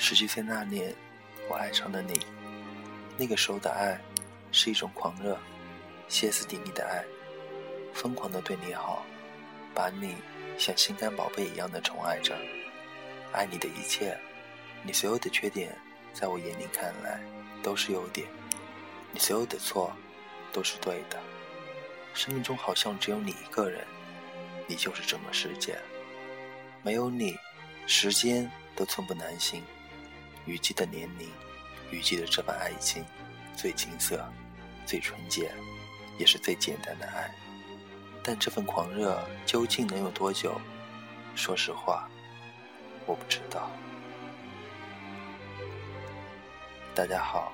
十七岁那年，我爱上了你。那个时候的爱，是一种狂热、歇斯底里的爱，疯狂的对你好，把你像心肝宝贝一样的宠爱着，爱你的一切，你所有的缺点，在我眼里看来都是优点，你所有的错，都是对的。生命中好像只有你一个人，你就是整个世界，没有你，时间都寸步难行。雨季的年龄，雨季的这份爱情，最青涩，最纯洁，也是最简单的爱。但这份狂热究竟能有多久？说实话，我不知道。大家好，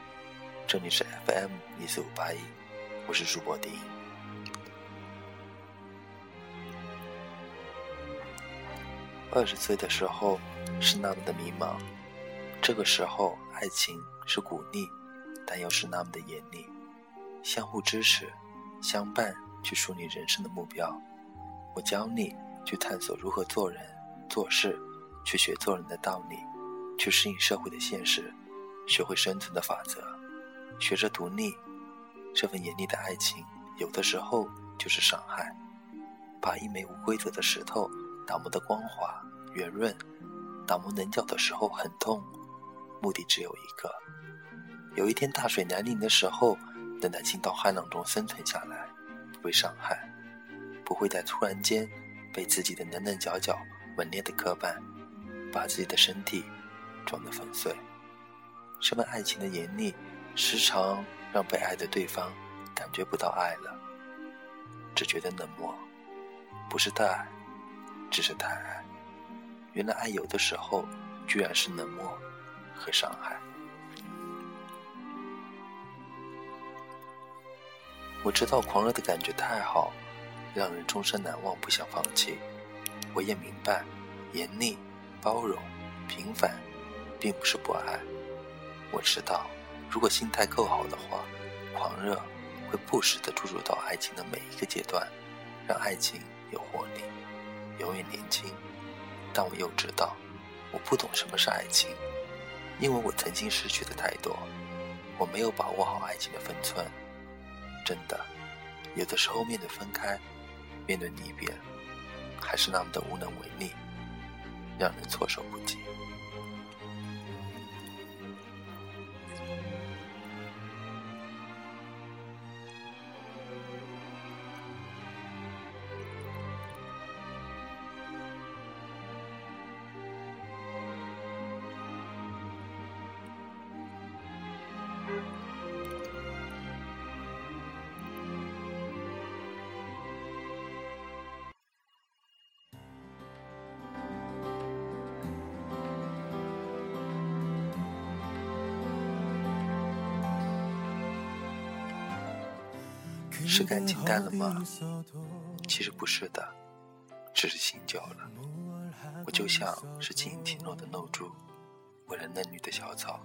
这里是 FM 一四五八一，我是主播丁。二十岁的时候是那么的迷茫。这个时候，爱情是鼓励，但又是那么的严厉。相互支持，相伴去树立人生的目标。我教你去探索如何做人做事，去学做人的道理，去适应社会的现实，学会生存的法则，学着独立。这份严厉的爱情，有的时候就是伤害，把一枚无规则的石头打磨得光滑圆润，打磨棱角的时候很痛。目的只有一个：有一天大水来临的时候，能在惊涛骇浪中生存下来，不被伤害，不会在突然间被自己的棱棱角角、猛烈的磕绊，把自己的身体撞得粉碎。什么爱情的严厉，时常让被爱的对方感觉不到爱了，只觉得冷漠。不是太爱，只是太爱。原来爱有的时候，居然是冷漠。和伤害。我知道狂热的感觉太好，让人终身难忘，不想放弃。我也明白，严厉、包容、平凡，并不是不爱。我知道，如果心态够好的话，狂热会不时的注入到爱情的每一个阶段，让爱情有活力，永远年轻。但我又知道，我不懂什么是爱情。因为我曾经失去的太多，我没有把握好爱情的分寸。真的，有的时候面对分开，面对离别，还是那么的无能为力，让人措手不及。是感情淡了吗？其实不是的，只是心久了。我就像是晶莹剔透的露珠，为了嫩绿的小草，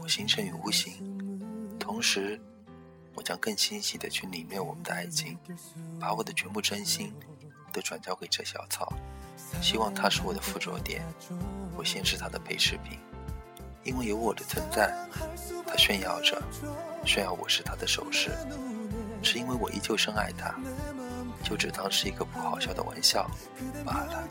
我形成于无形。同时，我将更欣喜的去领略我们的爱情，把我的全部真心都转交给这小草，希望它是我的附着点，我先是它的陪饰品。因为有我的存在，它炫耀着，炫耀我是它的首饰。是因为我依旧深爱他，就只当是一个不好笑的玩笑罢了。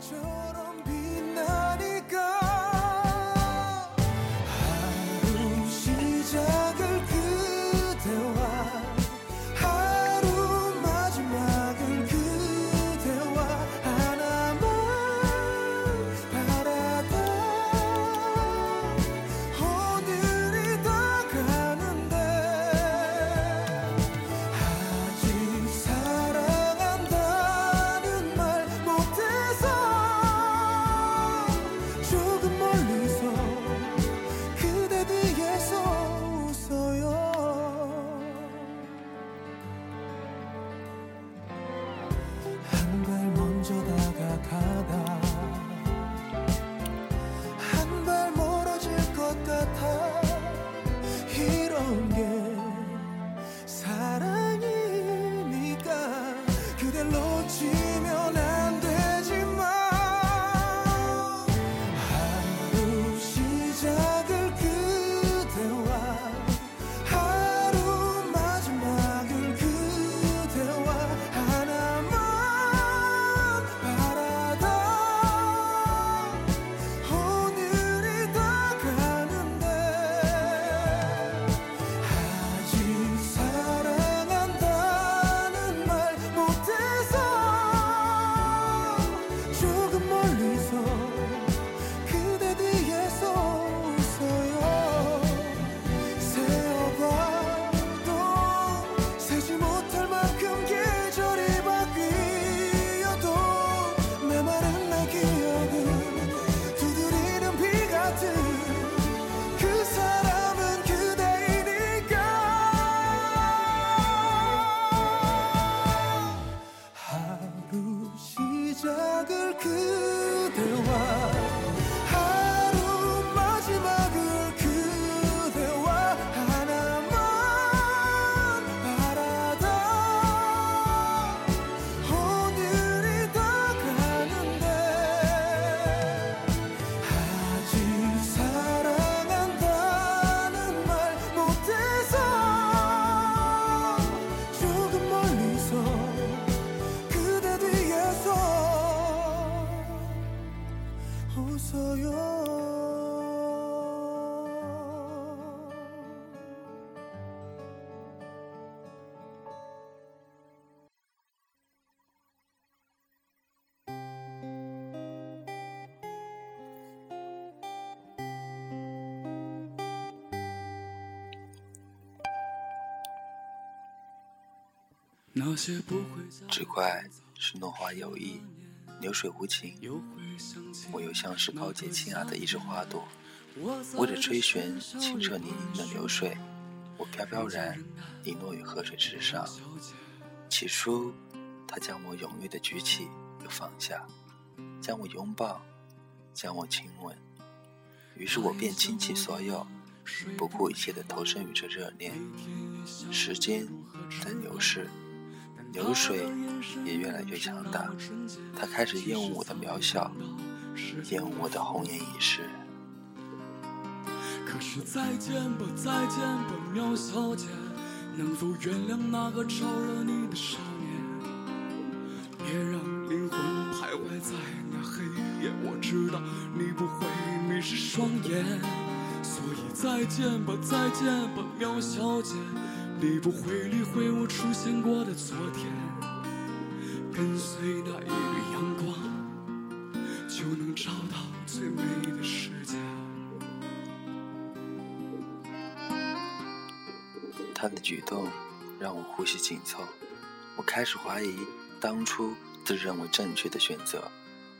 只怪是落花有意，流水无情。我又像是高洁清雅的一枝花朵，为了追寻清澈宁宁的流水，我飘飘然遗落于河水之上。起初，他将我踊跃地举起又放下，将我拥抱，将我亲吻。于是我便倾其所有，不顾一切地投身于这热恋。时间在流逝。流水也越来越强大，他开始厌恶我的渺小，厌恶我的红颜一世。可是再见吧，再见吧，苗小姐，能否原谅那个招惹你的少年？别让灵魂徘徊在那黑夜，我知道你不会迷失双眼。所以再见吧，再见吧，喵小姐。你不会理会我出现过的昨天，跟随那一缕阳光，就能找到最美的世界。他的举动让我呼吸紧凑，我开始怀疑当初自认为正确的选择，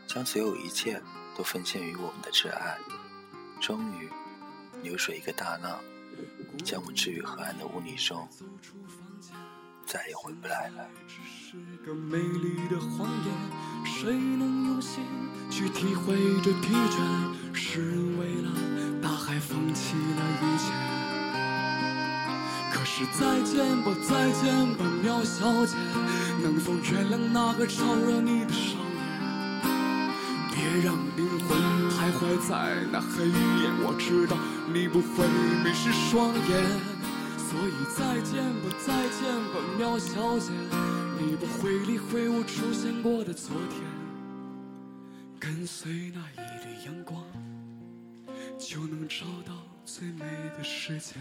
将所有一切都奉献于我们的挚爱。终于，流水一个大浪。将我置于河岸的雾里中，再也回不来了。只是个美丽的谎言，谁能用心去体会这疲倦？是为了大海放弃了一切。可是再见吧，再见吧，苗小姐，能否原谅那个招惹你的？别让灵魂徘徊在那黑夜，我知道。你不会迷失双眼，所以再见吧，再见吧，喵小姐。你不会理会我出现过的昨天，跟随那一缕阳光，就能找到最美的世界。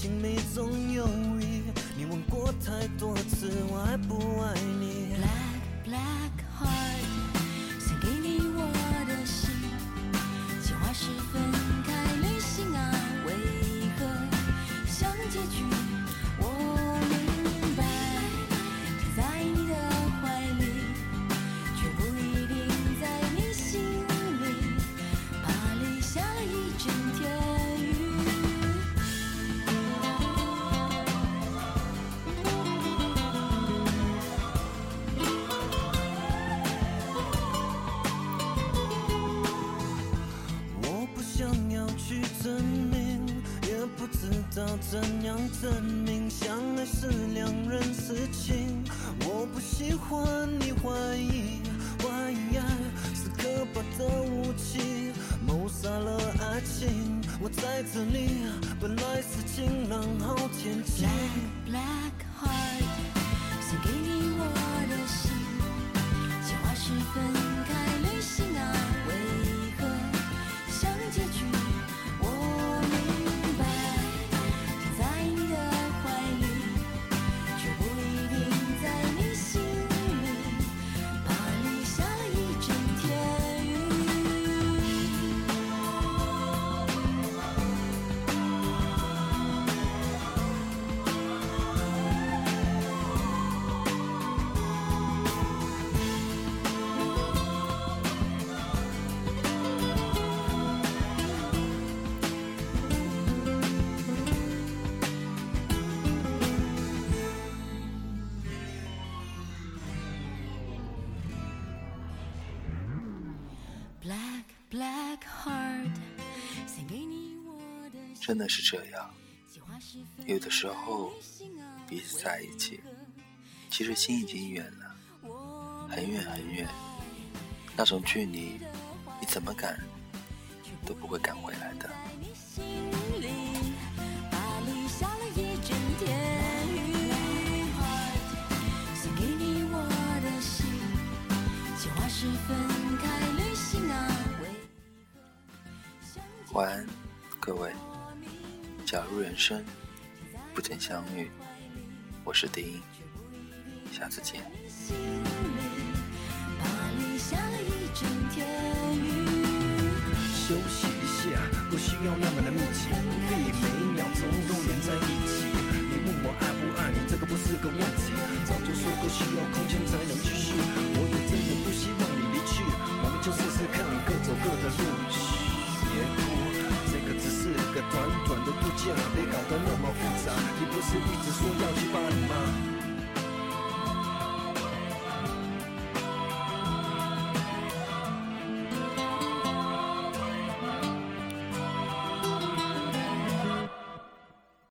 心里总有你，你问过太多次，我爱不爱你。真的是这样。有的时候彼此在一起，其实心已经远了，很远很远。那种距离，你怎么赶都不会赶回来的。晚安，各位。假如人生不曾相遇，我是丁英，下次见。心里，巴黎下了一整天雨。休息一下，不需要那么的密集，不必每秒钟都连在一起。你问我爱不爱你，这个不是个问题，早就说过需要空间才能继续。这